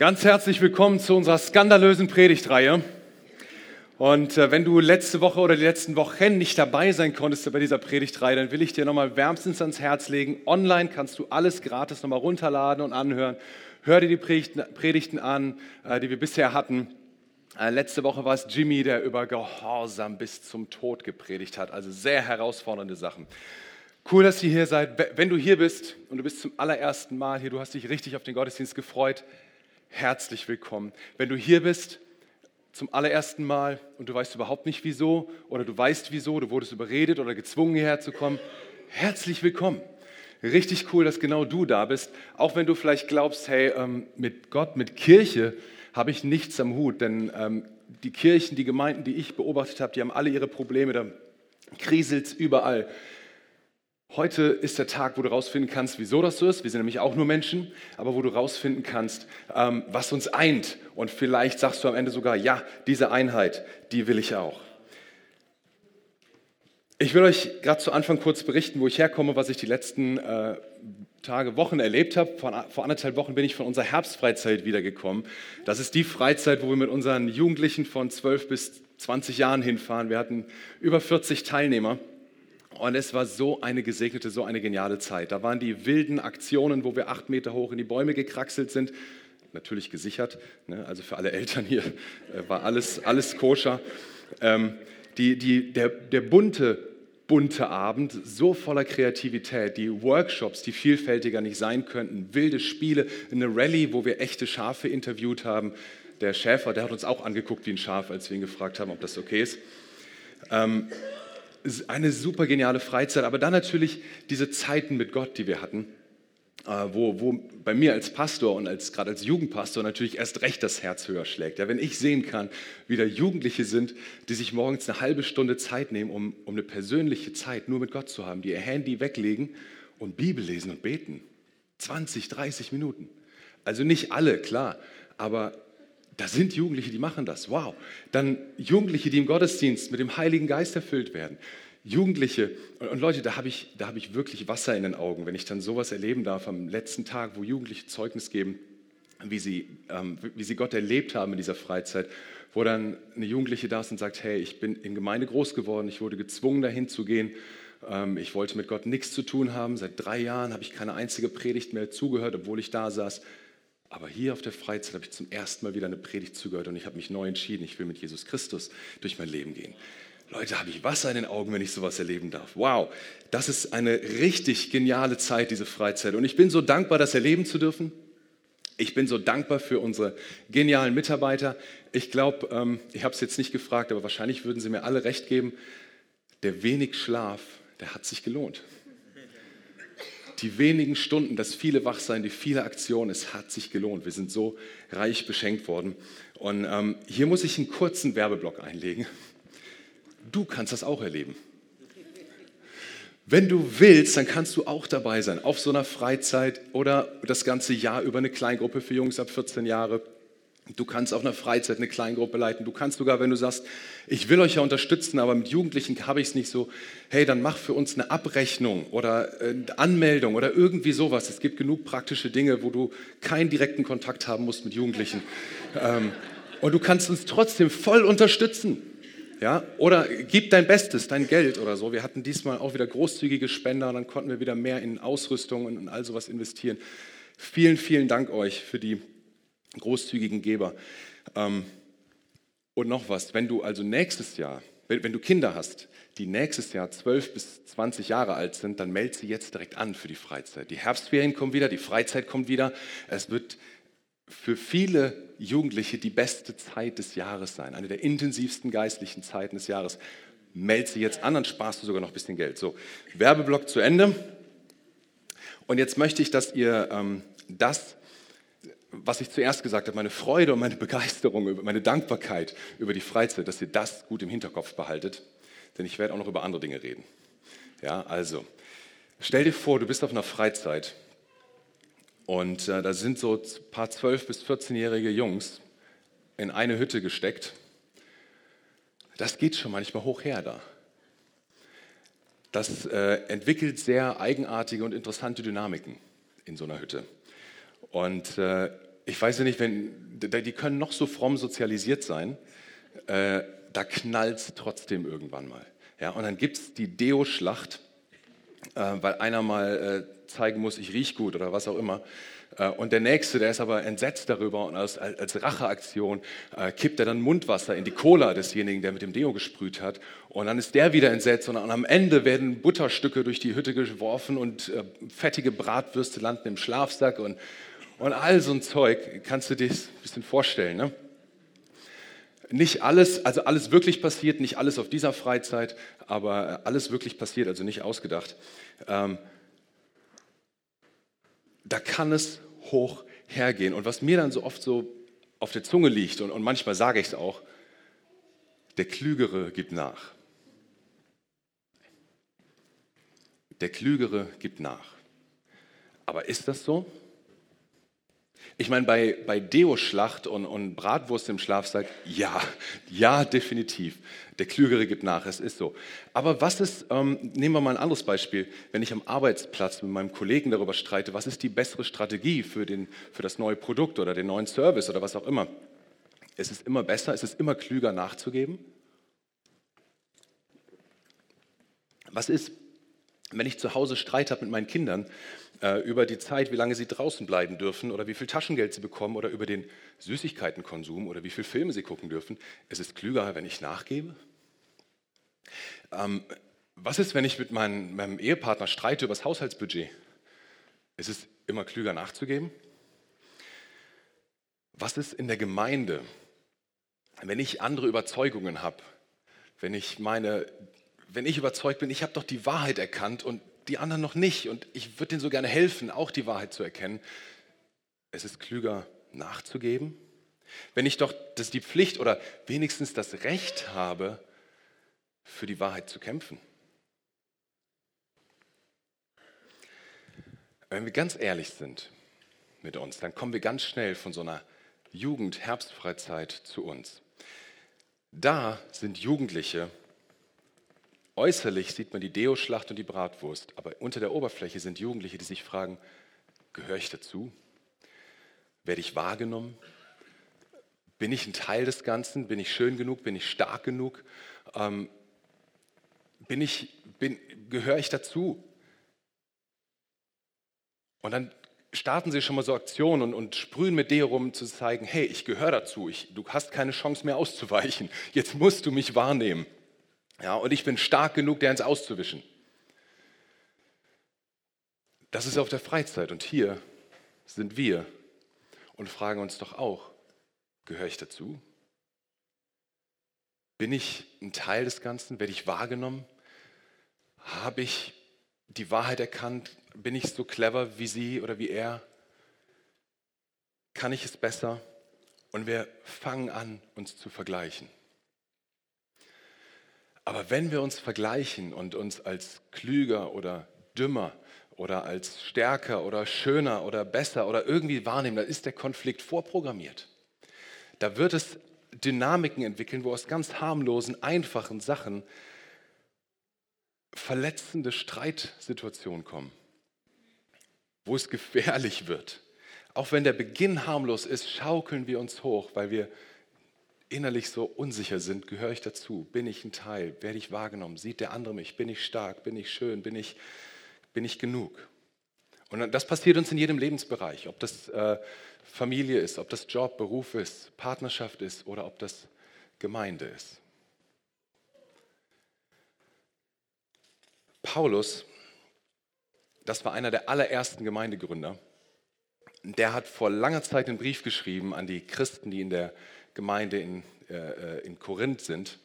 Ganz herzlich willkommen zu unserer skandalösen Predigtreihe. Und äh, wenn du letzte Woche oder die letzten Wochen nicht dabei sein konntest bei dieser Predigtreihe, dann will ich dir nochmal wärmstens ans Herz legen. Online kannst du alles gratis nochmal runterladen und anhören. Hör dir die Predigten, an, äh, die wir bisher hatten. Äh, letzte Woche war es Jimmy, der über Gehorsam bis zum Tod gepredigt hat. Also sehr herausfordernde Sachen. Cool, dass ihr hier seid. Wenn du hier bist und du bist zum allerersten Mal hier, du hast dich richtig auf den Gottesdienst gefreut, herzlich willkommen. Wenn du hier bist zum allerersten Mal und du weißt überhaupt nicht wieso oder du weißt wieso, du wurdest überredet oder gezwungen hierher zu kommen, herzlich willkommen. Richtig cool, dass genau du da bist, auch wenn du vielleicht glaubst, hey, ähm, mit Gott, mit Kirche habe ich nichts am Hut, denn ähm, die Kirchen, die Gemeinden, die ich beobachtet habe, die haben alle ihre Probleme, da kriselt es überall. Heute ist der Tag, wo du rausfinden kannst, wieso das so ist. Wir sind nämlich auch nur Menschen, aber wo du rausfinden kannst, ähm, was uns eint. Und vielleicht sagst du am Ende sogar, ja, diese Einheit, die will ich auch. Ich will euch gerade zu Anfang kurz berichten, wo ich herkomme, was ich die letzten äh, Tage, Wochen erlebt habe. Vor, vor anderthalb Wochen bin ich von unserer Herbstfreizeit wiedergekommen. Das ist die Freizeit, wo wir mit unseren Jugendlichen von 12 bis 20 Jahren hinfahren. Wir hatten über 40 Teilnehmer. Und es war so eine gesegnete, so eine geniale Zeit. Da waren die wilden Aktionen, wo wir acht Meter hoch in die Bäume gekraxelt sind. Natürlich gesichert, ne? also für alle Eltern hier äh, war alles, alles koscher. Ähm, die, die, der, der bunte, bunte Abend, so voller Kreativität, die Workshops, die vielfältiger nicht sein könnten, wilde Spiele, eine Rallye, wo wir echte Schafe interviewt haben. Der Schäfer, der hat uns auch angeguckt wie ein Schaf, als wir ihn gefragt haben, ob das okay ist. Ähm, eine super geniale Freizeit, aber dann natürlich diese Zeiten mit Gott, die wir hatten, äh, wo, wo bei mir als Pastor und als, gerade als Jugendpastor natürlich erst recht das Herz höher schlägt. Ja, wenn ich sehen kann, wie da Jugendliche sind, die sich morgens eine halbe Stunde Zeit nehmen, um, um eine persönliche Zeit nur mit Gott zu haben, die ihr Handy weglegen und Bibel lesen und beten. 20, 30 Minuten. Also nicht alle, klar, aber da sind Jugendliche, die machen das. Wow. Dann Jugendliche, die im Gottesdienst mit dem Heiligen Geist erfüllt werden. Jugendliche und, Leute, da habe ich, hab ich wirklich Wasser in den Augen, wenn ich dann sowas erleben darf am letzten Tag, wo Jugendliche Zeugnis geben, wie sie, ähm, wie sie Gott erlebt haben in dieser Freizeit, wo dann eine Jugendliche da ist und sagt, hey, ich bin in Gemeinde groß geworden, ich wurde gezwungen dahin zu gehen, ähm, ich wollte mit Gott nichts zu tun haben, seit drei Jahren habe ich keine einzige Predigt mehr zugehört, obwohl ich da saß. Aber hier auf der Freizeit habe ich zum ersten Mal wieder eine Predigt zugehört und ich habe mich neu entschieden, ich will mit Jesus Christus durch mein Leben gehen. Leute, habe ich Wasser in den Augen, wenn ich sowas erleben darf. Wow, das ist eine richtig geniale Zeit, diese Freizeit. Und ich bin so dankbar, das erleben zu dürfen. Ich bin so dankbar für unsere genialen Mitarbeiter. Ich glaube, ähm, ich habe es jetzt nicht gefragt, aber wahrscheinlich würden Sie mir alle recht geben, der wenig Schlaf, der hat sich gelohnt die wenigen Stunden, das viele Wachsein, die viele Aktionen, es hat sich gelohnt. Wir sind so reich beschenkt worden. Und ähm, hier muss ich einen kurzen Werbeblock einlegen. Du kannst das auch erleben. Wenn du willst, dann kannst du auch dabei sein, auf so einer Freizeit oder das ganze Jahr über eine Kleingruppe für Jungs ab 14 Jahre Du kannst auf einer Freizeit eine Kleingruppe leiten. Du kannst sogar, wenn du sagst, ich will euch ja unterstützen, aber mit Jugendlichen habe ich es nicht so, hey, dann mach für uns eine Abrechnung oder eine äh, Anmeldung oder irgendwie sowas. Es gibt genug praktische Dinge, wo du keinen direkten Kontakt haben musst mit Jugendlichen. Ähm, und du kannst uns trotzdem voll unterstützen. Ja? Oder gib dein Bestes, dein Geld oder so. Wir hatten diesmal auch wieder großzügige Spender, dann konnten wir wieder mehr in Ausrüstung und all sowas investieren. Vielen, vielen Dank euch für die großzügigen Geber. Ähm, und noch was, wenn du also nächstes Jahr, wenn, du Kinder hast, die nächstes Jahr 12 bis 20 Jahre alt sind, dann melde sie jetzt direkt an für die Freizeit. Die Herbstferien kommen wieder, die Freizeit kommt wieder. Es wird für viele Jugendliche die beste Zeit des Jahres sein, eine der intensivsten geistlichen Zeiten des Jahres. Melde sie jetzt an, dann sparst du sogar noch ein bisschen Geld. So, Werbeblock zu Ende. Und jetzt möchte ich, dass ihr ähm, das was ich zuerst gesagt habe, meine Freude und meine Begeisterung, meine Dankbarkeit über die Freizeit, dass ihr das gut im Hinterkopf behaltet, denn ich werde auch noch über andere Dinge reden. Ja, also, stell dir vor, du bist auf einer Freizeit und äh, da sind so ein paar 12- bis 14-jährige Jungs in eine Hütte gesteckt. Das geht schon manchmal hoch her da. Das äh, entwickelt sehr eigenartige und interessante Dynamiken in so einer Hütte. Und äh, ich weiß ja nicht, wenn, die können noch so fromm sozialisiert sein, äh, da knallt es trotzdem irgendwann mal. Ja, und dann gibt es die Deo-Schlacht, äh, weil einer mal äh, zeigen muss, ich rieche gut oder was auch immer. Äh, und der Nächste, der ist aber entsetzt darüber und als, als Racheaktion äh, kippt er dann Mundwasser in die Cola desjenigen, der mit dem Deo gesprüht hat. Und dann ist der wieder entsetzt und, am Ende werden Butterstücke durch die Hütte geworfen und äh, fettige Bratwürste landen im Schlafsack und, und all so ein Zeug. Kannst du dir das ein bisschen vorstellen, ne? Nicht alles, also alles wirklich passiert, nicht alles auf dieser Freizeit, aber alles wirklich passiert, also nicht ausgedacht. Ähm, da kann es hoch hergehen. Und was mir dann so oft so auf der Zunge liegt, und, und manchmal sage ich es auch, der Klügere gibt nach. Der Klügere gibt nach. Aber ist das so? Ich meine, bei, bei Deo-Schlacht und, und Bratwurst im Schlafsack, ja, ja, definitiv. Der Klügere gibt nach, es ist so. Aber was ist, ähm, nehmen wir mal ein anderes Beispiel, wenn ich am Arbeitsplatz mit meinem Kollegen darüber streite, was ist die bessere Strategie für, den, für das neue Produkt oder den neuen Service oder was auch immer? Es ist immer besser, es ist immer klüger nachzugeben. Was ist, wenn ich zu Hause Streit habe mit meinen Kindern über die Zeit, wie lange sie draußen bleiben dürfen oder wie viel Taschengeld sie bekommen oder über den Süßigkeitenkonsum oder wie viele Filme sie gucken dürfen. Es ist klüger, wenn ich nachgebe. Ähm, was ist, wenn ich mit meinem, meinem Ehepartner streite über das Haushaltsbudget? Es ist immer klüger nachzugeben. Was ist in der Gemeinde, wenn ich andere Überzeugungen habe? Wenn ich meine, wenn ich überzeugt bin, ich habe doch die Wahrheit erkannt und die anderen noch nicht. Und ich würde denen so gerne helfen, auch die Wahrheit zu erkennen. Es ist klüger nachzugeben. Wenn ich doch das die Pflicht oder wenigstens das Recht habe, für die Wahrheit zu kämpfen. Wenn wir ganz ehrlich sind mit uns, dann kommen wir ganz schnell von so einer Jugend-Herbstfreizeit zu uns. Da sind Jugendliche Äußerlich sieht man die Deo-Schlacht und die Bratwurst, aber unter der Oberfläche sind Jugendliche, die sich fragen, gehöre ich dazu? Werde ich wahrgenommen? Bin ich ein Teil des Ganzen? Bin ich schön genug? Bin ich stark genug? Ähm, bin ich, bin, gehöre ich dazu? Und dann starten sie schon mal so Aktionen und, und sprühen mit dir rum, zu zeigen, hey, ich gehöre dazu, ich, du hast keine Chance mehr auszuweichen, jetzt musst du mich wahrnehmen. Ja, und ich bin stark genug, der ins auszuwischen. Das ist auf der Freizeit. Und hier sind wir und fragen uns doch auch, gehöre ich dazu? Bin ich ein Teil des Ganzen? Werde ich wahrgenommen? Habe ich die Wahrheit erkannt? Bin ich so clever wie sie oder wie er? Kann ich es besser? Und wir fangen an, uns zu vergleichen. Aber wenn wir uns vergleichen und uns als klüger oder dümmer oder als stärker oder schöner oder besser oder irgendwie wahrnehmen, dann ist der Konflikt vorprogrammiert. Da wird es Dynamiken entwickeln, wo aus ganz harmlosen, einfachen Sachen verletzende Streitsituationen kommen, wo es gefährlich wird. Auch wenn der Beginn harmlos ist, schaukeln wir uns hoch, weil wir innerlich so unsicher sind, gehöre ich dazu? Bin ich ein Teil? Werde ich wahrgenommen? Sieht der andere mich? Bin ich stark? Bin ich schön? Bin ich, bin ich genug? Und das passiert uns in jedem Lebensbereich, ob das äh, Familie ist, ob das Job, Beruf ist, Partnerschaft ist oder ob das Gemeinde ist. Paulus, das war einer der allerersten Gemeindegründer, der hat vor langer Zeit einen Brief geschrieben an die Christen, die in der Gemeinde in, äh, äh, in Korinth sind.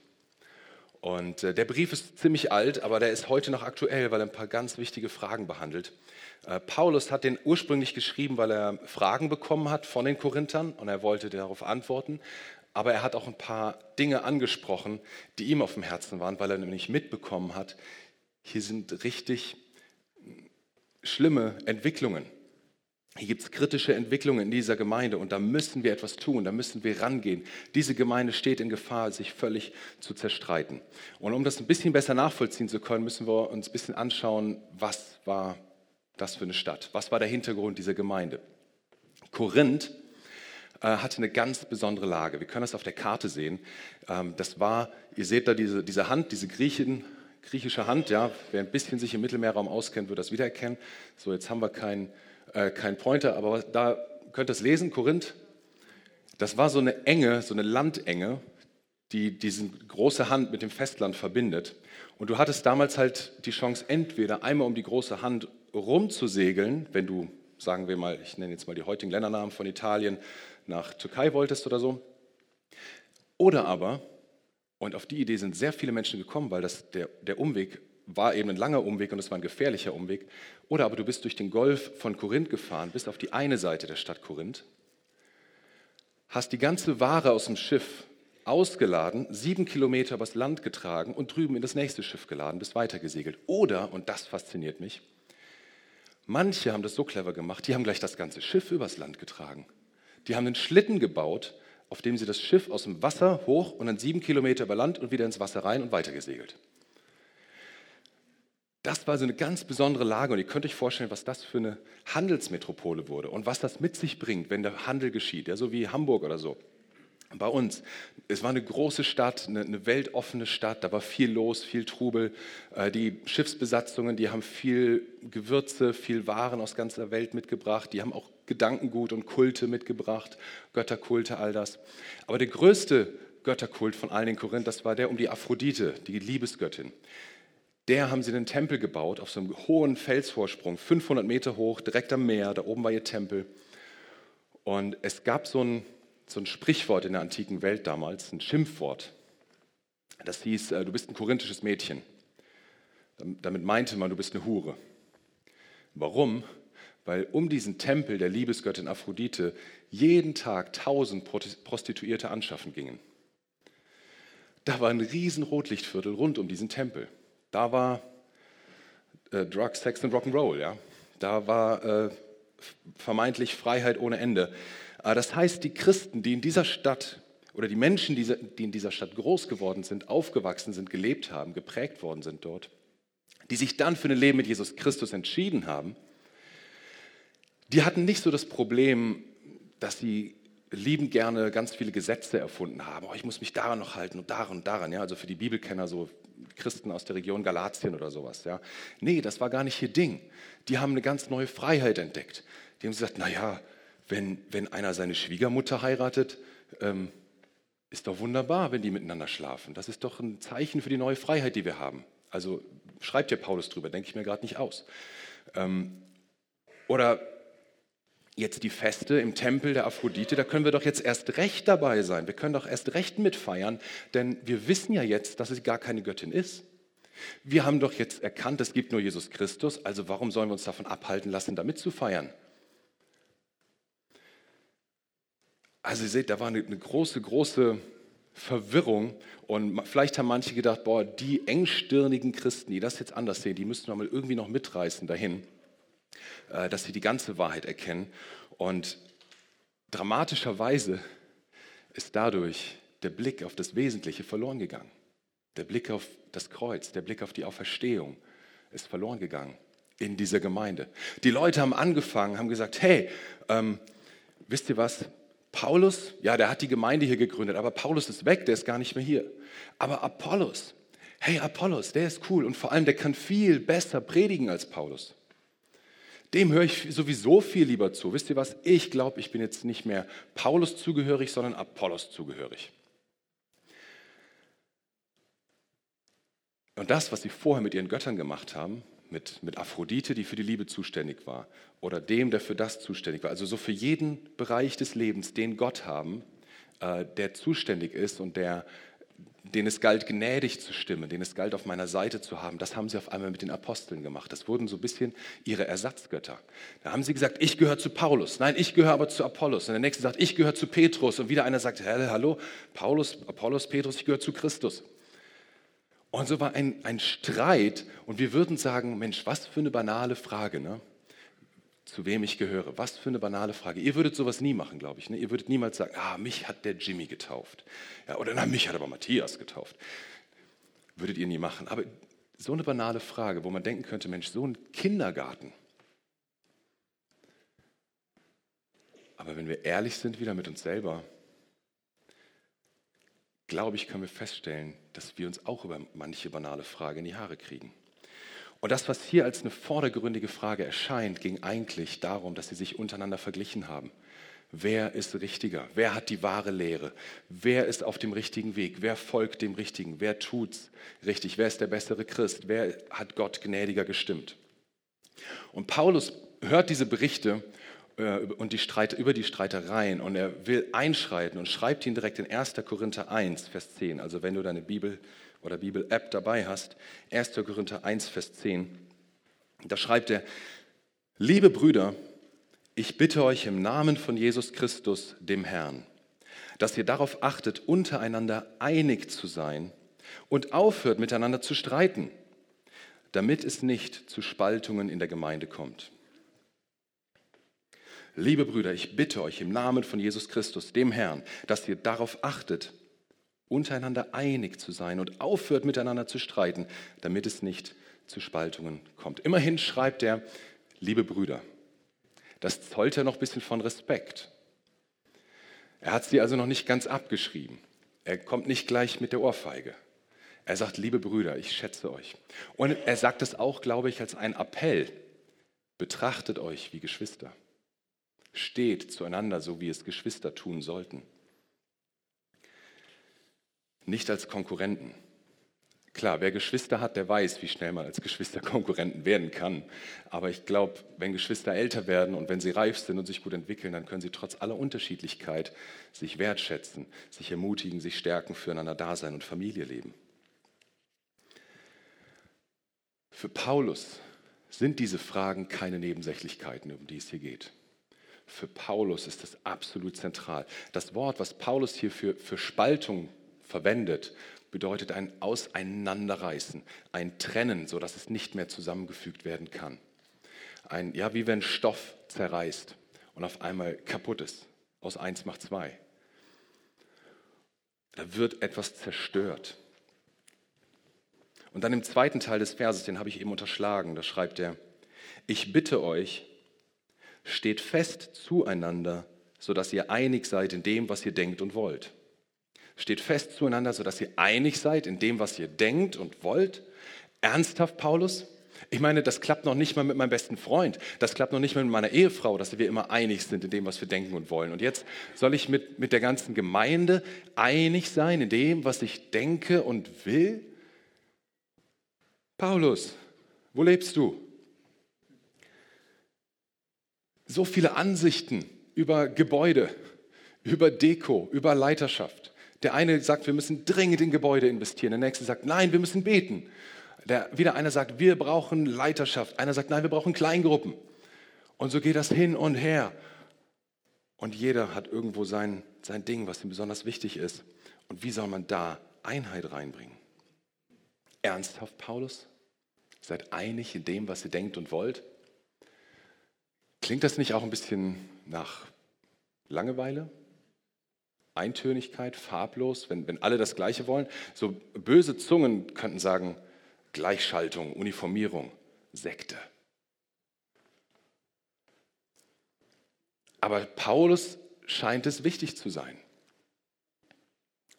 Und äh, der Brief ist ziemlich alt, aber der ist heute noch aktuell, weil er ein paar ganz wichtige Fragen behandelt. Äh, Paulus hat den ursprünglich geschrieben, weil er Fragen bekommen hat von den Korinthern und er wollte darauf antworten. Aber er hat auch ein paar Dinge angesprochen, die ihm auf dem Herzen waren, weil er nämlich mitbekommen hat, hier sind richtig schlimme Entwicklungen. Hier gibt es kritische Entwicklungen in dieser Gemeinde und da müssen wir etwas tun, da müssen wir rangehen. Diese Gemeinde steht in Gefahr, sich völlig zu zerstreiten. Und um das ein bisschen besser nachvollziehen zu können, müssen wir uns ein bisschen anschauen, was war das für eine Stadt? Was war der Hintergrund dieser Gemeinde? Korinth äh, hatte eine ganz besondere Lage. Wir können das auf der Karte sehen. Ähm, das war, ihr seht da diese, diese Hand, diese Griechen, griechische Hand, ja, wer ein bisschen sich im Mittelmeerraum auskennt, wird das wiedererkennen. So, jetzt haben wir keinen äh, kein Pointer, aber da könnt ihr es lesen, Korinth. Das war so eine Enge, so eine Landenge, die diese große Hand mit dem Festland verbindet. Und du hattest damals halt die Chance, entweder einmal um die große Hand rumzusegeln, wenn du, sagen wir mal, ich nenne jetzt mal die heutigen Ländernamen von Italien, nach Türkei wolltest oder so. Oder aber, und auf die Idee sind sehr viele Menschen gekommen, weil das, der, der Umweg war eben ein langer Umweg und es war ein gefährlicher Umweg. Oder aber du bist durch den Golf von Korinth gefahren, bist auf die eine Seite der Stadt Korinth, hast die ganze Ware aus dem Schiff ausgeladen, sieben Kilometer übers Land getragen und drüben in das nächste Schiff geladen, bist weitergesegelt. Oder, und das fasziniert mich, manche haben das so clever gemacht, die haben gleich das ganze Schiff übers Land getragen. Die haben einen Schlitten gebaut, auf dem sie das Schiff aus dem Wasser hoch und dann sieben Kilometer über Land und wieder ins Wasser rein und weitergesegelt. Das war so eine ganz besondere Lage und ihr könnt euch vorstellen, was das für eine Handelsmetropole wurde und was das mit sich bringt, wenn der Handel geschieht, ja, so wie Hamburg oder so bei uns. Es war eine große Stadt, eine, eine, weltoffene Stadt, da war viel los, viel Trubel. Äh, die Schiffsbesatzungen, die haben viel Gewürze, viel Waren aus ganzer Welt mitgebracht, die haben auch Gedankengut und Kulte mitgebracht, Götterkulte, all das. Aber der größte Götterkult von allen in Korinth, das war der um die Aphrodite, die Liebesgöttin. Der haben sie einen Tempel gebaut auf so einem hohen Felsvorsprung, 500 Meter hoch, direkt am Meer, da oben war ihr Tempel. Und es gab so ein so ein Sprichwort in der antiken Welt damals, ein Schimpfwort. Das hieß, äh, du bist ein korinthisches Mädchen. Damit meinte man, du bist eine Hure. Warum? Weil um diesen Tempel der Liebesgöttin Aphrodite jeden Tag tausend Prostituierte anschaffen gingen. Da war ein riesen Rotlichtviertel rund um diesen Tempel. Da war äh, Drugs, Sex und Rock'n'Roll, ja. Da war äh, vermeintlich Freiheit ohne Ende. Aber das heißt, die Christen, die in dieser Stadt oder die Menschen, die in dieser Stadt groß geworden sind, aufgewachsen sind, gelebt haben, geprägt worden sind dort, die sich dann für ein Leben mit Jesus Christus entschieden haben, die hatten nicht so das Problem, dass sie lieben gerne ganz viele Gesetze erfunden haben. Oh, ich muss mich daran noch halten und daran und daran. Ja? Also für die Bibelkenner, so Christen aus der Region Galatien oder sowas. Ja? Nee, das war gar nicht ihr Ding. Die haben eine ganz neue Freiheit entdeckt. Die haben gesagt, naja, wenn, wenn einer seine Schwiegermutter heiratet, ähm, ist doch wunderbar, wenn die miteinander schlafen. Das ist doch ein Zeichen für die neue Freiheit, die wir haben. Also schreibt ja Paulus drüber, denke ich mir gerade nicht aus. Ähm, oder jetzt die Feste im Tempel der Aphrodite, da können wir doch jetzt erst recht dabei sein. Wir können doch erst recht mitfeiern, denn wir wissen ja jetzt, dass es gar keine Göttin ist. Wir haben doch jetzt erkannt, es gibt nur Jesus Christus, also warum sollen wir uns davon abhalten lassen, damit zu feiern? Also ihr seht, da war eine, große, große Verwirrung und vielleicht haben manche gedacht, boah, die engstirnigen Christen, die das jetzt anders sehen, die müssten wir mal irgendwie noch mitreißen dahin, dass sie die ganze Wahrheit erkennen. Und dramatischerweise ist dadurch der Blick auf das Wesentliche verloren gegangen. Der Blick auf das Kreuz, der Blick auf die Auferstehung ist verloren gegangen in dieser Gemeinde. Die Leute haben angefangen, haben gesagt, hey, ähm, wisst ihr was, Paulus, ja, der hat die Gemeinde hier gegründet, aber Paulus ist weg, der ist gar nicht mehr hier. Aber Apollos, hey, Apollos, der ist cool und vor allem, der kann viel besser predigen als Paulus. Dem höre ich sowieso viel lieber zu. Wisst ihr was? Ich glaube, ich bin jetzt nicht mehr Paulus zugehörig, sondern Apollos zugehörig. Und das, was sie vorher mit ihren Göttern gemacht haben, mit, mit Aphrodite, die für die Liebe zuständig war, oder dem, der für das zuständig war. Also so für jeden Bereich des Lebens, den Gott haben, äh, der zuständig ist und der, den es galt, gnädig zu stimmen, den es galt, auf meiner Seite zu haben, das haben sie auf einmal mit den Aposteln gemacht. Das wurden so ein bisschen ihre Ersatzgötter. Da haben sie gesagt, ich gehöre zu Paulus, nein, ich gehöre aber zu Apollos. Und der nächste sagt, ich gehöre zu Petrus. Und wieder einer sagt, hallo, Paulus, Apollos, Petrus, ich gehöre zu Christus. Und so war ein, ein Streit und wir würden sagen, Mensch, was für eine banale Frage, ne? Zu wem ich gehöre. Was für eine banale Frage. Ihr würdet sowas nie machen, glaube ich. Ne? Ihr würdet niemals sagen, ah, mich hat der Jimmy getauft. Ja, oder na, mich hat aber Matthias getauft. Würdet ihr nie machen. Aber so eine banale Frage, wo man denken könnte, Mensch, so ein Kindergarten. Aber wenn wir ehrlich sind wieder mit uns selber, glaube ich, können wir feststellen, dass wir uns auch über manche banale Frage in die Haare kriegen. Und das, was hier als eine vordergründige Frage erscheint, ging eigentlich darum, dass sie sich untereinander verglichen haben. Wer ist richtiger? Wer hat die wahre Lehre? Wer ist auf dem richtigen Weg? Wer folgt dem Richtigen? Wer tut's richtig? Wer ist der bessere Christ? Wer hat Gott gnädiger gestimmt? Und Paulus hört diese Berichte äh, und die Streit, über die Streitereien und er will einschreiten und schreibt ihn direkt in 1. Korinther 1, Vers 10. Also wenn du deine Bibel oder Bibel-App dabei hast, 1. Korinther 1, Vers 10, da schreibt er, liebe Brüder, ich bitte euch im Namen von Jesus Christus, dem Herrn, dass ihr darauf achtet, untereinander einig zu sein und aufhört, miteinander zu streiten, damit es nicht zu Spaltungen in der Gemeinde kommt. Liebe Brüder, ich bitte euch im Namen von Jesus Christus, dem Herrn, dass ihr darauf achtet, untereinander einig zu sein und aufhört miteinander zu streiten, damit es nicht zu Spaltungen kommt. Immerhin schreibt er, liebe Brüder, das zollt er noch ein bisschen von Respekt. Er hat sie also noch nicht ganz abgeschrieben. Er kommt nicht gleich mit der Ohrfeige. Er sagt, liebe Brüder, ich schätze euch. Und er sagt es auch, glaube ich, als ein Appell. Betrachtet euch wie Geschwister. Steht zueinander, so wie es Geschwister tun sollten nicht als Konkurrenten. Klar, wer Geschwister hat, der weiß, wie schnell man als Geschwister Konkurrenten werden kann. Aber ich glaube, wenn Geschwister älter werden und wenn sie reif sind und sich gut entwickeln, dann können sie trotz aller Unterschiedlichkeit sich wertschätzen, sich ermutigen, sich stärken, füreinander da sein und Familie leben. Für Paulus sind diese Fragen keine Nebensächlichkeiten, um die es hier geht. Für Paulus ist das absolut zentral. Das Wort, was Paulus hier für, für Spaltung verwendet, bedeutet ein Auseinanderreißen, ein Trennen, sodass es nicht mehr zusammengefügt werden kann. Ein, ja, wie wenn Stoff zerreißt und auf einmal kaputt ist. Aus eins macht zwei. Da wird etwas zerstört. Und dann im zweiten Teil des Verses, den habe ich eben unterschlagen, da schreibt er, ich bitte euch, steht fest zueinander, sodass ihr einig seid in dem, was ihr denkt und wollt. Steht fest zueinander, sodass ihr einig seid in dem, was ihr denkt und wollt. Ernsthaft, Paulus? Ich meine, das klappt noch nicht mal mit meinem besten Freund. Das klappt noch nicht mal mit meiner Ehefrau, dass wir immer einig sind in dem, was wir denken und wollen. Und jetzt soll ich mit, mit der ganzen Gemeinde einig sein in dem, was ich denke und will? Paulus, wo lebst du? So viele Ansichten über Gebäude, über Deko, über Leiterschaft. Der eine sagt, wir müssen dringend in Gebäude investieren. Der nächste sagt, nein, wir müssen beten. Der, wieder einer sagt, wir brauchen Leiterschaft. Einer sagt, nein, wir brauchen Kleingruppen. Und so geht das hin und her. Und jeder hat irgendwo sein, sein Ding, was ihm besonders wichtig ist. Und wie soll man da Einheit reinbringen? Ernsthaft, Paulus? Seid einig in dem, was ihr denkt und wollt? Klingt das nicht auch ein bisschen nach Langeweile? Eintönigkeit, farblos, wenn, wenn alle das Gleiche wollen. So böse Zungen könnten sagen, Gleichschaltung, Uniformierung, Sekte. Aber Paulus scheint es wichtig zu sein.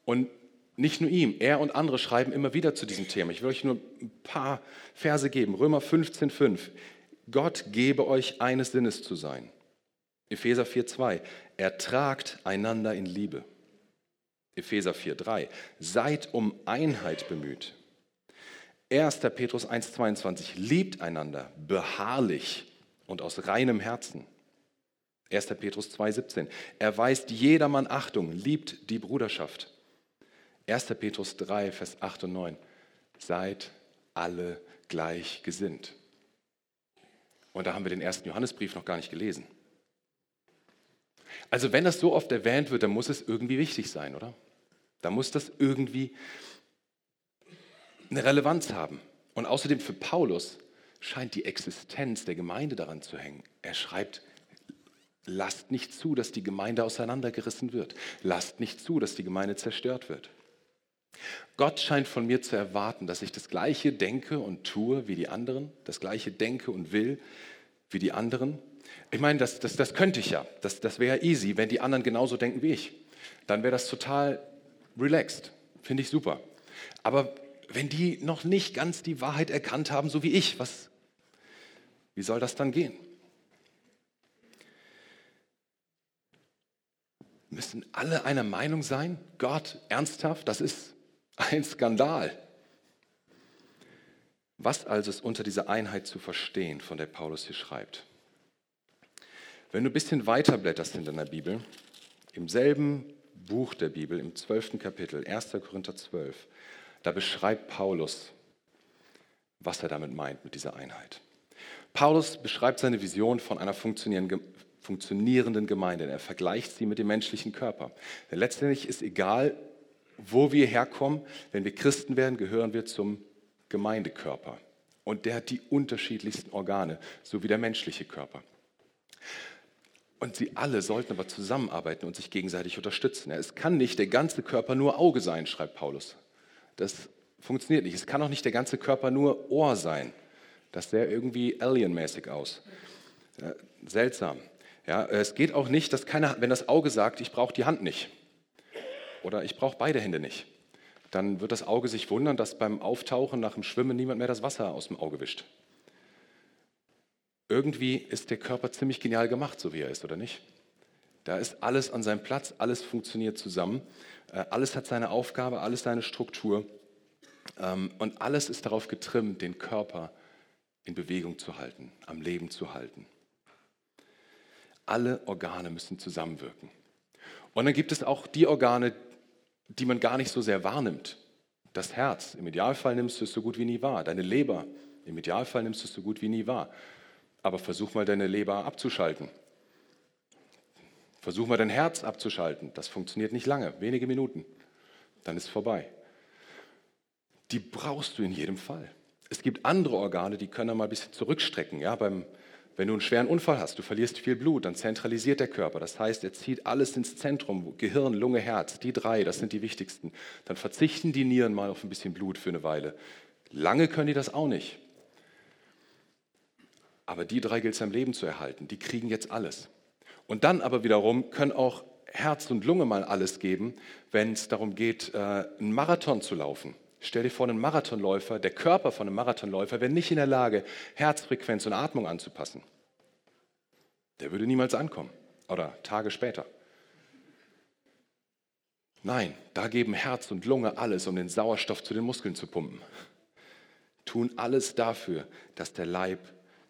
Und nicht nur ihm, er und andere schreiben immer wieder zu diesem Thema. Ich will euch nur ein paar Verse geben. Römer 15,5. Gott gebe euch eines Sinnes zu sein. Epheser 4,2. Ertragt einander in Liebe. Epheser 4,3. Seid um Einheit bemüht. 1. Petrus 1,22. Liebt einander beharrlich und aus reinem Herzen. 1. Petrus 2,17. Erweist jedermann Achtung, liebt die Bruderschaft. 1. Petrus 3, Vers 8 und 9. Seid alle gleich gesinnt. Und da haben wir den ersten Johannesbrief noch gar nicht gelesen. Also wenn das so oft erwähnt wird, dann muss es irgendwie wichtig sein, oder? Da muss das irgendwie eine Relevanz haben. Und außerdem für Paulus scheint die Existenz der Gemeinde daran zu hängen. Er schreibt, lasst nicht zu, dass die Gemeinde auseinandergerissen wird. Lasst nicht zu, dass die Gemeinde zerstört wird. Gott scheint von mir zu erwarten, dass ich das Gleiche denke und tue wie die anderen, das Gleiche denke und will wie die anderen. Ich meine, das, das, das könnte ich ja. Das, das wäre easy, wenn die anderen genauso denken wie ich. Dann wäre das total relaxed. Finde ich super. Aber wenn die noch nicht ganz die Wahrheit erkannt haben, so wie ich, was, wie soll das dann gehen? Müssen alle einer Meinung sein? Gott, ernsthaft? Das ist ein Skandal. Was also ist unter dieser Einheit zu verstehen, von der Paulus hier schreibt? Wenn du ein bisschen weiter blätterst in deiner Bibel, im selben Buch der Bibel, im zwölften Kapitel, 1. Korinther 12, da beschreibt Paulus, was er damit meint mit dieser Einheit. Paulus beschreibt seine Vision von einer funktionierenden Gemeinde. Er vergleicht sie mit dem menschlichen Körper. Denn letztendlich ist egal, wo wir herkommen, wenn wir Christen werden, gehören wir zum Gemeindekörper. Und der hat die unterschiedlichsten Organe, so wie der menschliche Körper. Und sie alle sollten aber zusammenarbeiten und sich gegenseitig unterstützen. Es kann nicht der ganze Körper nur Auge sein, schreibt Paulus. Das funktioniert nicht. Es kann auch nicht der ganze Körper nur Ohr sein. Das sähe irgendwie alienmäßig aus. Seltsam. Ja, es geht auch nicht, dass keiner, wenn das Auge sagt, ich brauche die Hand nicht oder ich brauche beide Hände nicht, dann wird das Auge sich wundern, dass beim Auftauchen nach dem Schwimmen niemand mehr das Wasser aus dem Auge wischt. Irgendwie ist der Körper ziemlich genial gemacht, so wie er ist, oder nicht? Da ist alles an seinem Platz, alles funktioniert zusammen, äh, alles hat seine Aufgabe, alles seine Struktur ähm, und alles ist darauf getrimmt, den Körper in Bewegung zu halten, am Leben zu halten. Alle Organe müssen zusammenwirken. Und dann gibt es auch die Organe, die man gar nicht so sehr wahrnimmt. Das Herz, im Idealfall nimmst du es so gut wie nie wahr. Deine Leber, im Idealfall nimmst du es so gut wie nie wahr. Aber versuch mal deine Leber abzuschalten. Versuch mal dein Herz abzuschalten. Das funktioniert nicht lange, wenige Minuten. Dann ist es vorbei. Die brauchst du in jedem Fall. Es gibt andere Organe, die können mal ein bisschen zurückstrecken. Ja, beim, wenn du einen schweren Unfall hast, du verlierst viel Blut, dann zentralisiert der Körper. Das heißt, er zieht alles ins Zentrum, Gehirn, Lunge, Herz, die drei, das sind die wichtigsten. Dann verzichten die Nieren mal auf ein bisschen Blut für eine Weile. Lange können die das auch nicht. Aber die drei gilt es am Leben zu erhalten. Die kriegen jetzt alles. Und dann aber wiederum können auch Herz und Lunge mal alles geben, wenn es darum geht, äh, einen Marathon zu laufen. Stell dir vor, einen Marathonläufer, der Körper von einem Marathonläufer wäre nicht in der Lage, Herzfrequenz und Atmung anzupassen. Der würde niemals ankommen oder Tage später. Nein, da geben Herz und Lunge alles, um den Sauerstoff zu den Muskeln zu pumpen. Tun alles dafür, dass der Leib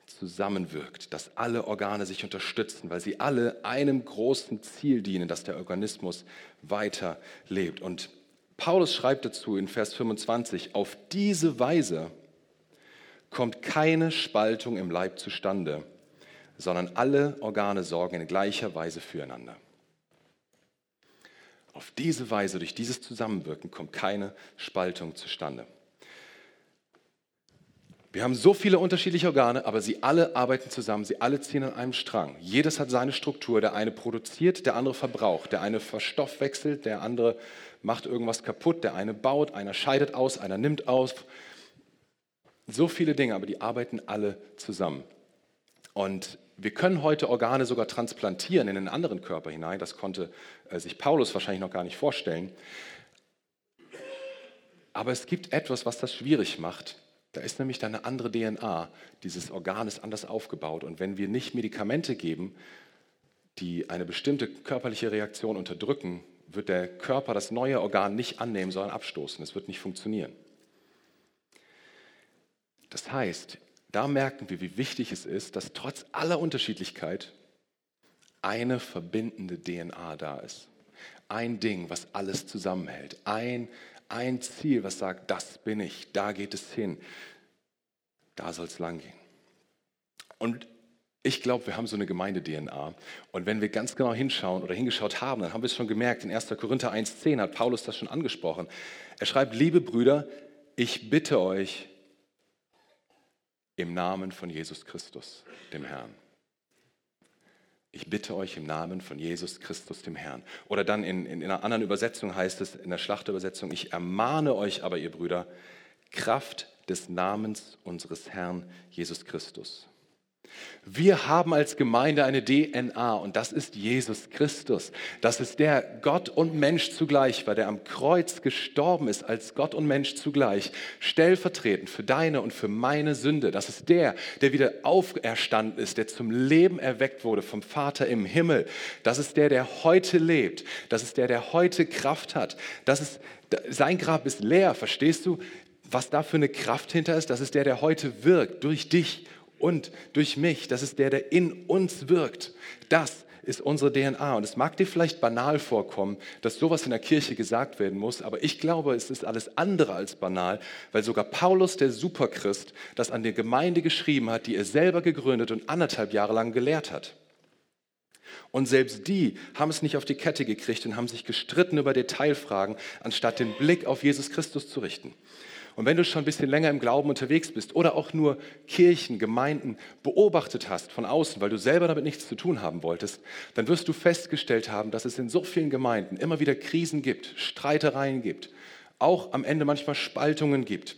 zusammenwirkt, dass alle Organe sich unterstützen, weil sie alle einem großen Ziel dienen, dass der Organismus weiter lebt. Und Paulus schreibt dazu in Vers 25, auf diese Weise kommt keine Spaltung im Leib zustande, sondern alle Organe sorgen in gleicher Weise füreinander. Auf diese Weise, durch dieses Zusammenwirken, kommt keine Spaltung zustande. Wir haben so viele unterschiedliche Organe, aber sie alle arbeiten zusammen, sie alle ziehen an einem Strang. Jedes hat seine Struktur. Der eine produziert, der andere verbraucht. Der eine verstoffwechselt, der andere macht irgendwas kaputt. Der eine baut, einer scheidet aus, einer nimmt aus. So viele Dinge, aber die arbeiten alle zusammen. Und wir können heute Organe sogar transplantieren in einen anderen Körper hinein. Das konnte äh, sich Paulus wahrscheinlich noch gar nicht vorstellen. Aber es gibt etwas, was das schwierig macht. Da ist nämlich dann eine andere DNA. Dieses Organ ist anders aufgebaut. Und wenn wir nicht Medikamente geben, die eine bestimmte körperliche Reaktion unterdrücken, wird der Körper das neue Organ nicht annehmen, sondern abstoßen. Es wird nicht funktionieren. Das heißt, da merken wir, wie wichtig es ist, dass trotz aller Unterschiedlichkeit eine verbindende DNA da ist. Ein Ding, was alles zusammenhält. Ein ein Ziel, was sagt, das bin ich, da geht es hin, da soll es lang gehen. Und ich glaube, wir haben so eine Gemeinde-DNA. Und wenn wir ganz genau hinschauen oder hingeschaut haben, dann haben wir es schon gemerkt. In 1. Korinther 1,10 hat Paulus das schon angesprochen. Er schreibt, liebe Brüder, ich bitte euch im Namen von Jesus Christus, dem Herrn. Ich bitte euch im Namen von Jesus Christus, dem Herrn. Oder dann in, in, in einer anderen Übersetzung heißt es, in der Schlachterübersetzung, ich ermahne euch aber, ihr Brüder, Kraft des Namens unseres Herrn Jesus Christus. Wir haben als Gemeinde eine DNA und das ist Jesus Christus. Das ist der Gott und Mensch zugleich war, der am Kreuz gestorben ist als Gott und Mensch zugleich, stellvertretend für deine und für meine Sünde. Das ist der, der wieder auferstanden ist, der zum Leben erweckt wurde vom Vater im Himmel. Das ist der, der heute lebt. Das ist der, der heute Kraft hat. Das ist, sein Grab ist leer, verstehst du? Was da für eine Kraft hinter ist, das ist der, der heute wirkt durch dich und durch mich. Das ist der, der in uns wirkt. Das ist unsere DNA. Und es mag dir vielleicht banal vorkommen, dass sowas in der Kirche gesagt werden muss, aber ich glaube, es ist alles andere als banal, weil sogar Paulus, der Superchrist, das an der Gemeinde geschrieben hat, die er selber gegründet und anderthalb Jahre lang gelehrt hat. Und selbst die haben es nicht auf die Kette gekriegt und haben sich gestritten über Detailfragen, anstatt den Blick auf Jesus Christus zu richten. Und wenn du schon ein bisschen länger im Glauben unterwegs bist oder auch nur Kirchen, Gemeinden beobachtet hast von außen, weil du selber damit nichts zu tun haben wolltest, dann wirst du festgestellt haben, dass es in so vielen Gemeinden immer wieder Krisen gibt, Streitereien gibt, auch am Ende manchmal Spaltungen gibt.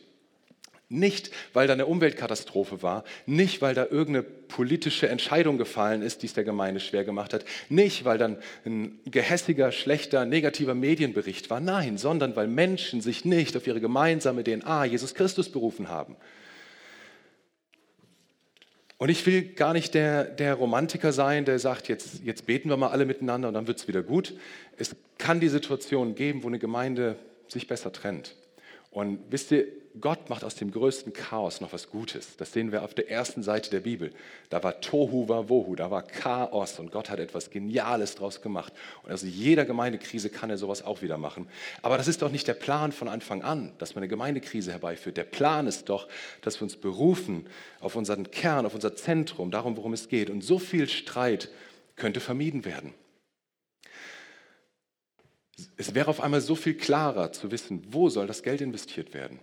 Nicht, weil da eine Umweltkatastrophe war, nicht, weil da irgendeine politische Entscheidung gefallen ist, die es der Gemeinde schwer gemacht hat, nicht, weil dann ein gehässiger, schlechter, negativer Medienbericht war, nein, sondern weil Menschen sich nicht auf ihre gemeinsame DNA Jesus Christus berufen haben. Und ich will gar nicht der, der Romantiker sein, der sagt, jetzt, jetzt beten wir mal alle miteinander und dann wird es wieder gut. Es kann die Situation geben, wo eine Gemeinde sich besser trennt. Und wisst ihr, Gott macht aus dem größten Chaos noch was Gutes. Das sehen wir auf der ersten Seite der Bibel. Da war Tohu war Wohu, da war Chaos und Gott hat etwas Geniales draus gemacht. Und aus jeder Gemeindekrise kann er sowas auch wieder machen. Aber das ist doch nicht der Plan von Anfang an, dass man eine Gemeindekrise herbeiführt. Der Plan ist doch, dass wir uns berufen auf unseren Kern, auf unser Zentrum, darum, worum es geht. Und so viel Streit könnte vermieden werden. Es wäre auf einmal so viel klarer zu wissen, wo soll das Geld investiert werden.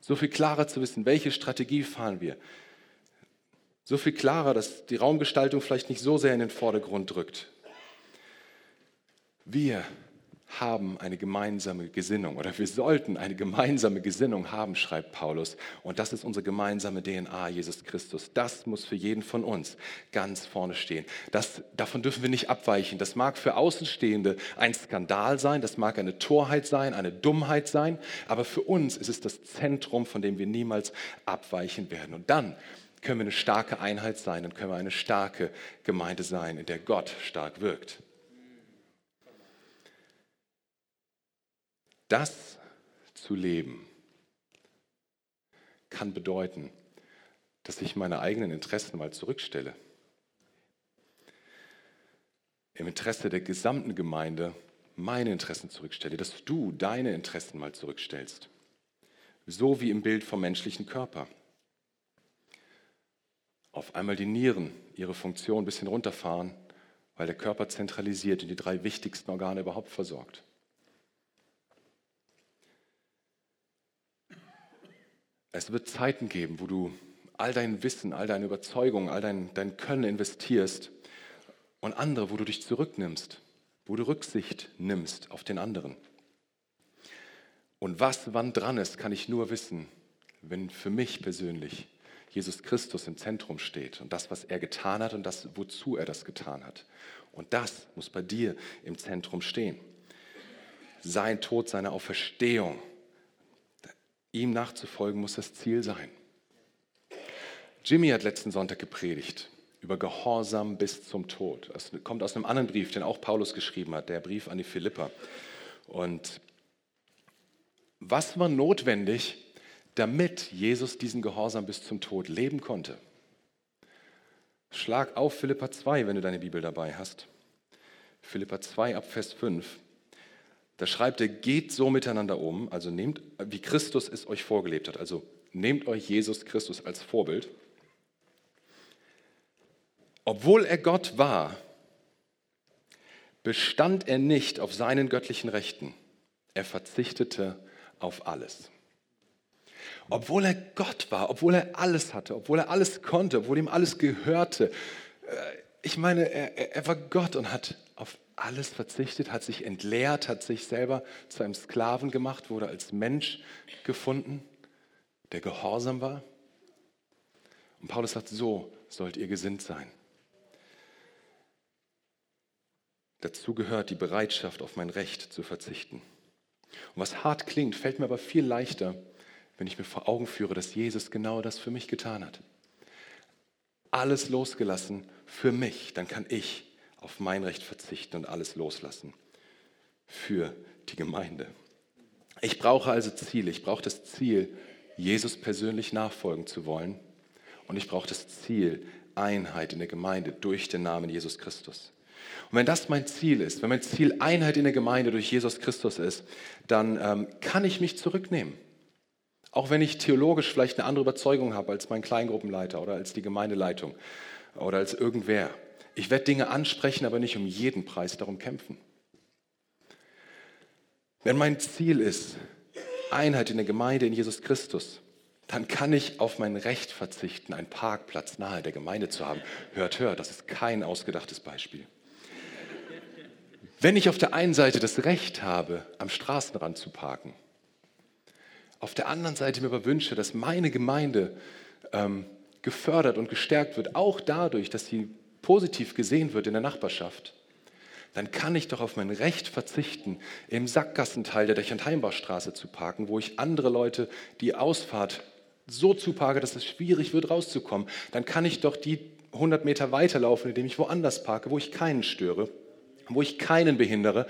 So viel klarer zu wissen, welche Strategie fahren wir. So viel klarer, dass die Raumgestaltung vielleicht nicht so sehr in den Vordergrund drückt. Wir haben eine gemeinsame Gesinnung oder wir sollten eine gemeinsame Gesinnung haben, schreibt Paulus. Und das ist unsere gemeinsame DNA, Jesus Christus. Das muss für jeden von uns ganz vorne stehen. Das, davon dürfen wir nicht abweichen. Das mag für Außenstehende ein Skandal sein, das mag eine Torheit sein, eine Dummheit sein, aber für uns ist es das Zentrum, von dem wir niemals abweichen werden. Und dann können wir eine starke Einheit sein, dann können wir eine starke Gemeinde sein, in der Gott stark wirkt. Das zu leben kann bedeuten, dass ich meine eigenen Interessen mal zurückstelle. Im Interesse der gesamten Gemeinde meine Interessen zurückstelle, dass du deine Interessen mal zurückstellst. So wie im Bild vom menschlichen Körper. Auf einmal die Nieren ihre Funktion ein bisschen runterfahren, weil der Körper zentralisiert und die drei wichtigsten Organe überhaupt versorgt. Es wird Zeiten geben, wo du all dein Wissen, all deine Überzeugung, all dein, dein Können investierst und andere, wo du dich zurücknimmst, wo du Rücksicht nimmst auf den anderen. Und was wann dran ist, kann ich nur wissen, wenn für mich persönlich Jesus Christus im Zentrum steht und das, was er getan hat und das, wozu er das getan hat. Und das muss bei dir im Zentrum stehen. Sein Tod, seine Auferstehung, Ihm nachzufolgen muss das Ziel sein. Jimmy hat letzten Sonntag gepredigt über Gehorsam bis zum Tod. Das kommt aus einem anderen Brief, den auch Paulus geschrieben hat, der Brief an die Philipper. Und was war notwendig, damit Jesus diesen Gehorsam bis zum Tod leben konnte? Schlag auf Philippa 2, wenn du deine Bibel dabei hast. Philippa 2 ab Vers 5. Da schreibt er, geht so miteinander um, also nehmt, wie Christus es euch vorgelebt hat. Also nehmt euch Jesus Christus als Vorbild. Obwohl er Gott war, bestand er nicht auf seinen göttlichen Rechten. Er verzichtete auf alles. Obwohl er Gott war, obwohl er alles hatte, obwohl er alles konnte, obwohl ihm alles gehörte. Äh, ich meine, er, er war Gott und hat auf alles verzichtet, hat sich entleert, hat sich selber zu einem Sklaven gemacht, wurde als Mensch gefunden, der gehorsam war. Und Paulus sagt, so sollt ihr gesinnt sein. Dazu gehört die Bereitschaft, auf mein Recht zu verzichten. Und was hart klingt, fällt mir aber viel leichter, wenn ich mir vor Augen führe, dass Jesus genau das für mich getan hat. Alles losgelassen für mich, dann kann ich auf mein Recht verzichten und alles loslassen für die Gemeinde. Ich brauche also Ziele. Ich brauche das Ziel, Jesus persönlich nachfolgen zu wollen. Und ich brauche das Ziel, Einheit in der Gemeinde durch den Namen Jesus Christus. Und wenn das mein Ziel ist, wenn mein Ziel Einheit in der Gemeinde durch Jesus Christus ist, dann ähm, kann ich mich zurücknehmen. Auch wenn ich theologisch vielleicht eine andere Überzeugung habe als mein Kleingruppenleiter oder als die Gemeindeleitung oder als irgendwer. Ich werde Dinge ansprechen, aber nicht um jeden Preis darum kämpfen. Wenn mein Ziel ist, Einheit in der Gemeinde in Jesus Christus, dann kann ich auf mein Recht verzichten, einen Parkplatz nahe der Gemeinde zu haben. Hört, hört, das ist kein ausgedachtes Beispiel. Wenn ich auf der einen Seite das Recht habe, am Straßenrand zu parken, auf der anderen Seite mir aber wünsche, dass meine Gemeinde ähm, gefördert und gestärkt wird, auch dadurch, dass sie positiv gesehen wird in der Nachbarschaft, dann kann ich doch auf mein Recht verzichten, im Sackgassenteil der Heimbaustraße zu parken, wo ich andere Leute die Ausfahrt so zuparke, dass es schwierig wird, rauszukommen. Dann kann ich doch die 100 Meter weiterlaufen, indem ich woanders parke, wo ich keinen störe wo ich keinen behindere.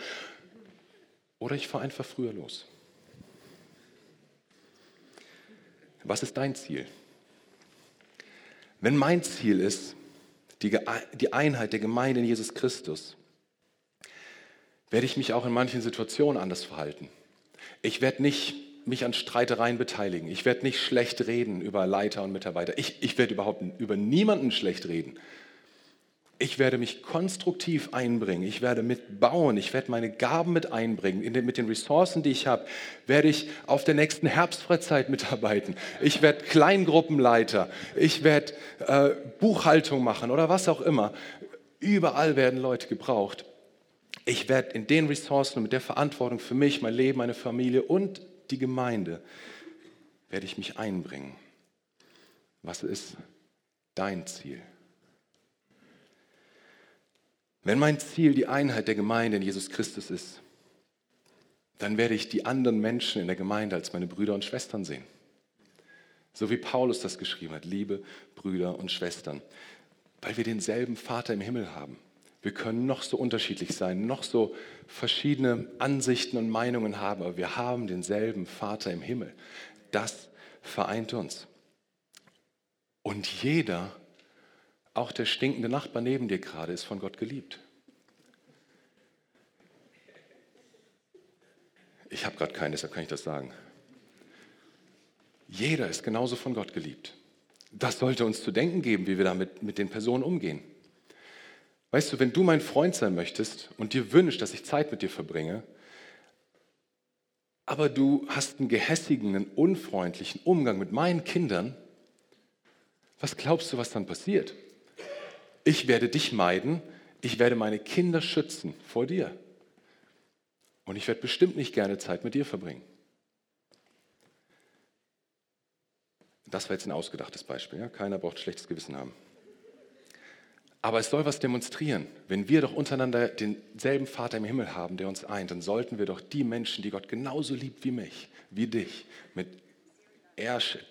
Oder ich fahre einfach früher los. Was ist dein Ziel? Wenn mein Ziel ist, die, Einheit der Gemeinde in Jesus Christus, werde ich mich auch in manchen Situationen anders verhalten. Ich werde nicht mich an Streitereien beteiligen. Ich werde nicht schlecht reden über Leiter und Mitarbeiter. Ich, ich werde überhaupt über niemanden schlecht reden. Ich werde mich konstruktiv einbringen. Ich werde mitbauen. Ich werde meine Gaben mit einbringen. Den, mit den Ressourcen, die ich habe, werde ich auf der nächsten Herbstfreizeit mitarbeiten. Ich werde Kleingruppenleiter. Ich werde äh, Buchhaltung machen oder was auch immer. Überall werden Leute gebraucht. Ich werde in den Ressourcen und mit der Verantwortung für mich, mein Leben, meine Familie und die Gemeinde, werde ich mich einbringen. Was ist dein Ziel? Wenn mein Ziel die Einheit der Gemeinde in Jesus Christus ist, dann werde ich die anderen Menschen in der Gemeinde als meine Brüder und Schwestern sehen. So wie Paulus das geschrieben hat, liebe Brüder und Schwestern, weil wir denselben Vater im Himmel haben. Wir können noch so unterschiedlich sein, noch so verschiedene Ansichten und Meinungen haben, aber wir haben denselben Vater im Himmel. Das vereint uns. Und jeder auch der stinkende Nachbar neben dir gerade ist von Gott geliebt. Ich habe gerade keinen, deshalb kann ich das sagen. Jeder ist genauso von Gott geliebt. Das sollte uns zu denken geben, wie wir damit mit den Personen umgehen. Weißt du, wenn du mein Freund sein möchtest und dir wünschst, dass ich Zeit mit dir verbringe, aber du hast einen gehässigen, einen unfreundlichen Umgang mit meinen Kindern, was glaubst du, was dann passiert? Ich werde dich meiden, ich werde meine Kinder schützen vor dir. Und ich werde bestimmt nicht gerne Zeit mit dir verbringen. Das war jetzt ein ausgedachtes Beispiel. Ja? Keiner braucht schlechtes Gewissen haben. Aber es soll was demonstrieren. Wenn wir doch untereinander denselben Vater im Himmel haben, der uns eint, dann sollten wir doch die Menschen, die Gott genauso liebt wie mich, wie dich, mit,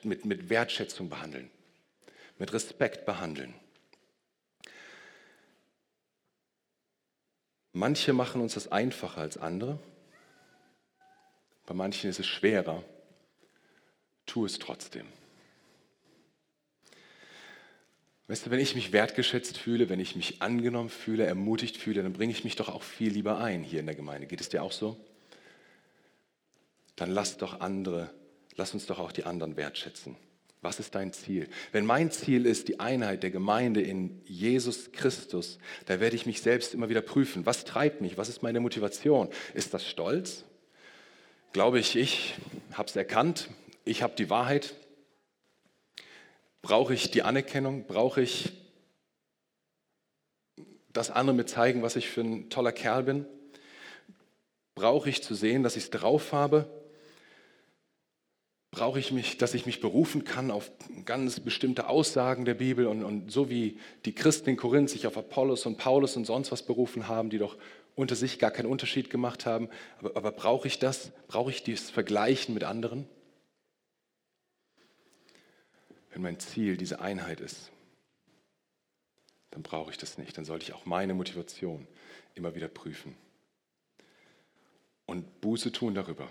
mit, mit Wertschätzung behandeln, mit Respekt behandeln. Manche machen uns das einfacher als andere. Bei manchen ist es schwerer. Tu es trotzdem. Weißt du, wenn ich mich wertgeschätzt fühle, wenn ich mich angenommen fühle, ermutigt fühle, dann bringe ich mich doch auch viel lieber ein hier in der Gemeinde. Geht es dir auch so? Dann lass doch andere, lass uns doch auch die anderen wertschätzen. Was ist dein Ziel? Wenn mein Ziel ist die Einheit der Gemeinde in Jesus Christus, da werde ich mich selbst immer wieder prüfen. Was treibt mich? Was ist meine Motivation? Ist das Stolz? Glaube ich, ich habe es erkannt, ich habe die Wahrheit? Brauche ich die Anerkennung? Brauche ich dass andere mir zeigen, was ich für ein toller Kerl bin? Brauche ich zu sehen, dass ich es drauf habe? Brauche ich mich, dass ich mich berufen kann auf ganz bestimmte Aussagen der Bibel und, und so wie die Christen in Korinth sich auf Apollos und Paulus und sonst was berufen haben, die doch unter sich gar keinen Unterschied gemacht haben. Aber, aber brauche ich das? Brauche ich dieses Vergleichen mit anderen? Wenn mein Ziel diese Einheit ist, dann brauche ich das nicht. Dann sollte ich auch meine Motivation immer wieder prüfen. Und Buße tun darüber,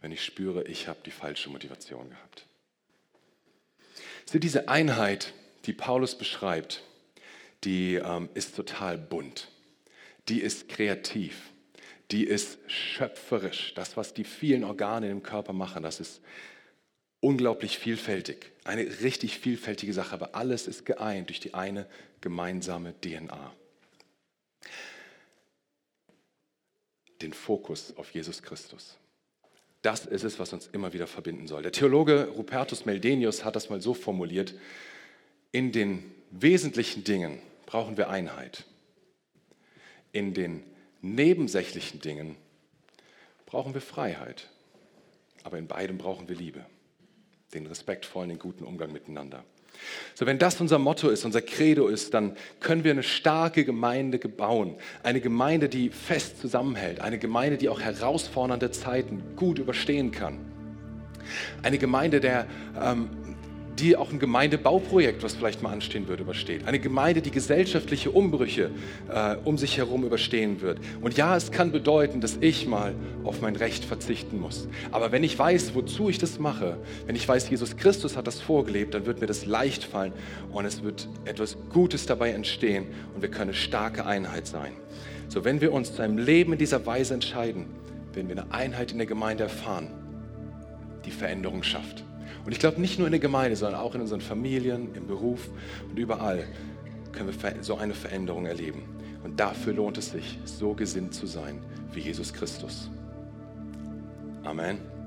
wenn ich spüre, ich habe die falsche Motivation gehabt. So diese Einheit, die Paulus beschreibt, die ähm, ist total bunt die ist kreativ, die ist schöpferisch. Das, was die vielen Organe im Körper machen, das ist unglaublich vielfältig. Eine richtig vielfältige Sache, aber alles ist geeint durch die eine gemeinsame DNA. Den Fokus auf Jesus Christus. Das ist es, was uns immer wieder verbinden soll. Der Theologe Rupertus Meldenius hat das mal so formuliert, in den wesentlichen Dingen brauchen wir Einheit in den nebensächlichen Dingen brauchen wir Freiheit. Aber in beidem brauchen wir Liebe. Den respektvollen, den guten Umgang miteinander. So, wenn das unser Motto ist, unser Credo ist, dann können wir eine starke Gemeinde bauen. Eine Gemeinde, die fest zusammenhält. Eine Gemeinde, die auch herausfordernde Zeiten gut überstehen kann. Eine Gemeinde, der ähm, die auch ein Gemeindebauprojekt, was vielleicht mal anstehen wird, übersteht. Eine Gemeinde, die gesellschaftliche Umbrüche äh, um sich herum überstehen wird. Und ja, es kann bedeuten, dass ich mal auf mein Recht verzichten muss. Aber wenn ich weiß, wozu ich das mache, wenn ich weiß, Jesus Christus hat das vorgelebt, dann wird mir das leicht fallen und es wird etwas Gutes dabei entstehen und wir können eine starke Einheit sein. So, wenn wir uns zu einem Leben in dieser Weise entscheiden, werden wir eine Einheit in der Gemeinde erfahren, die Veränderung schafft. Und ich glaube, nicht nur in der Gemeinde, sondern auch in unseren Familien, im Beruf und überall können wir so eine Veränderung erleben. Und dafür lohnt es sich, so gesinnt zu sein wie Jesus Christus. Amen.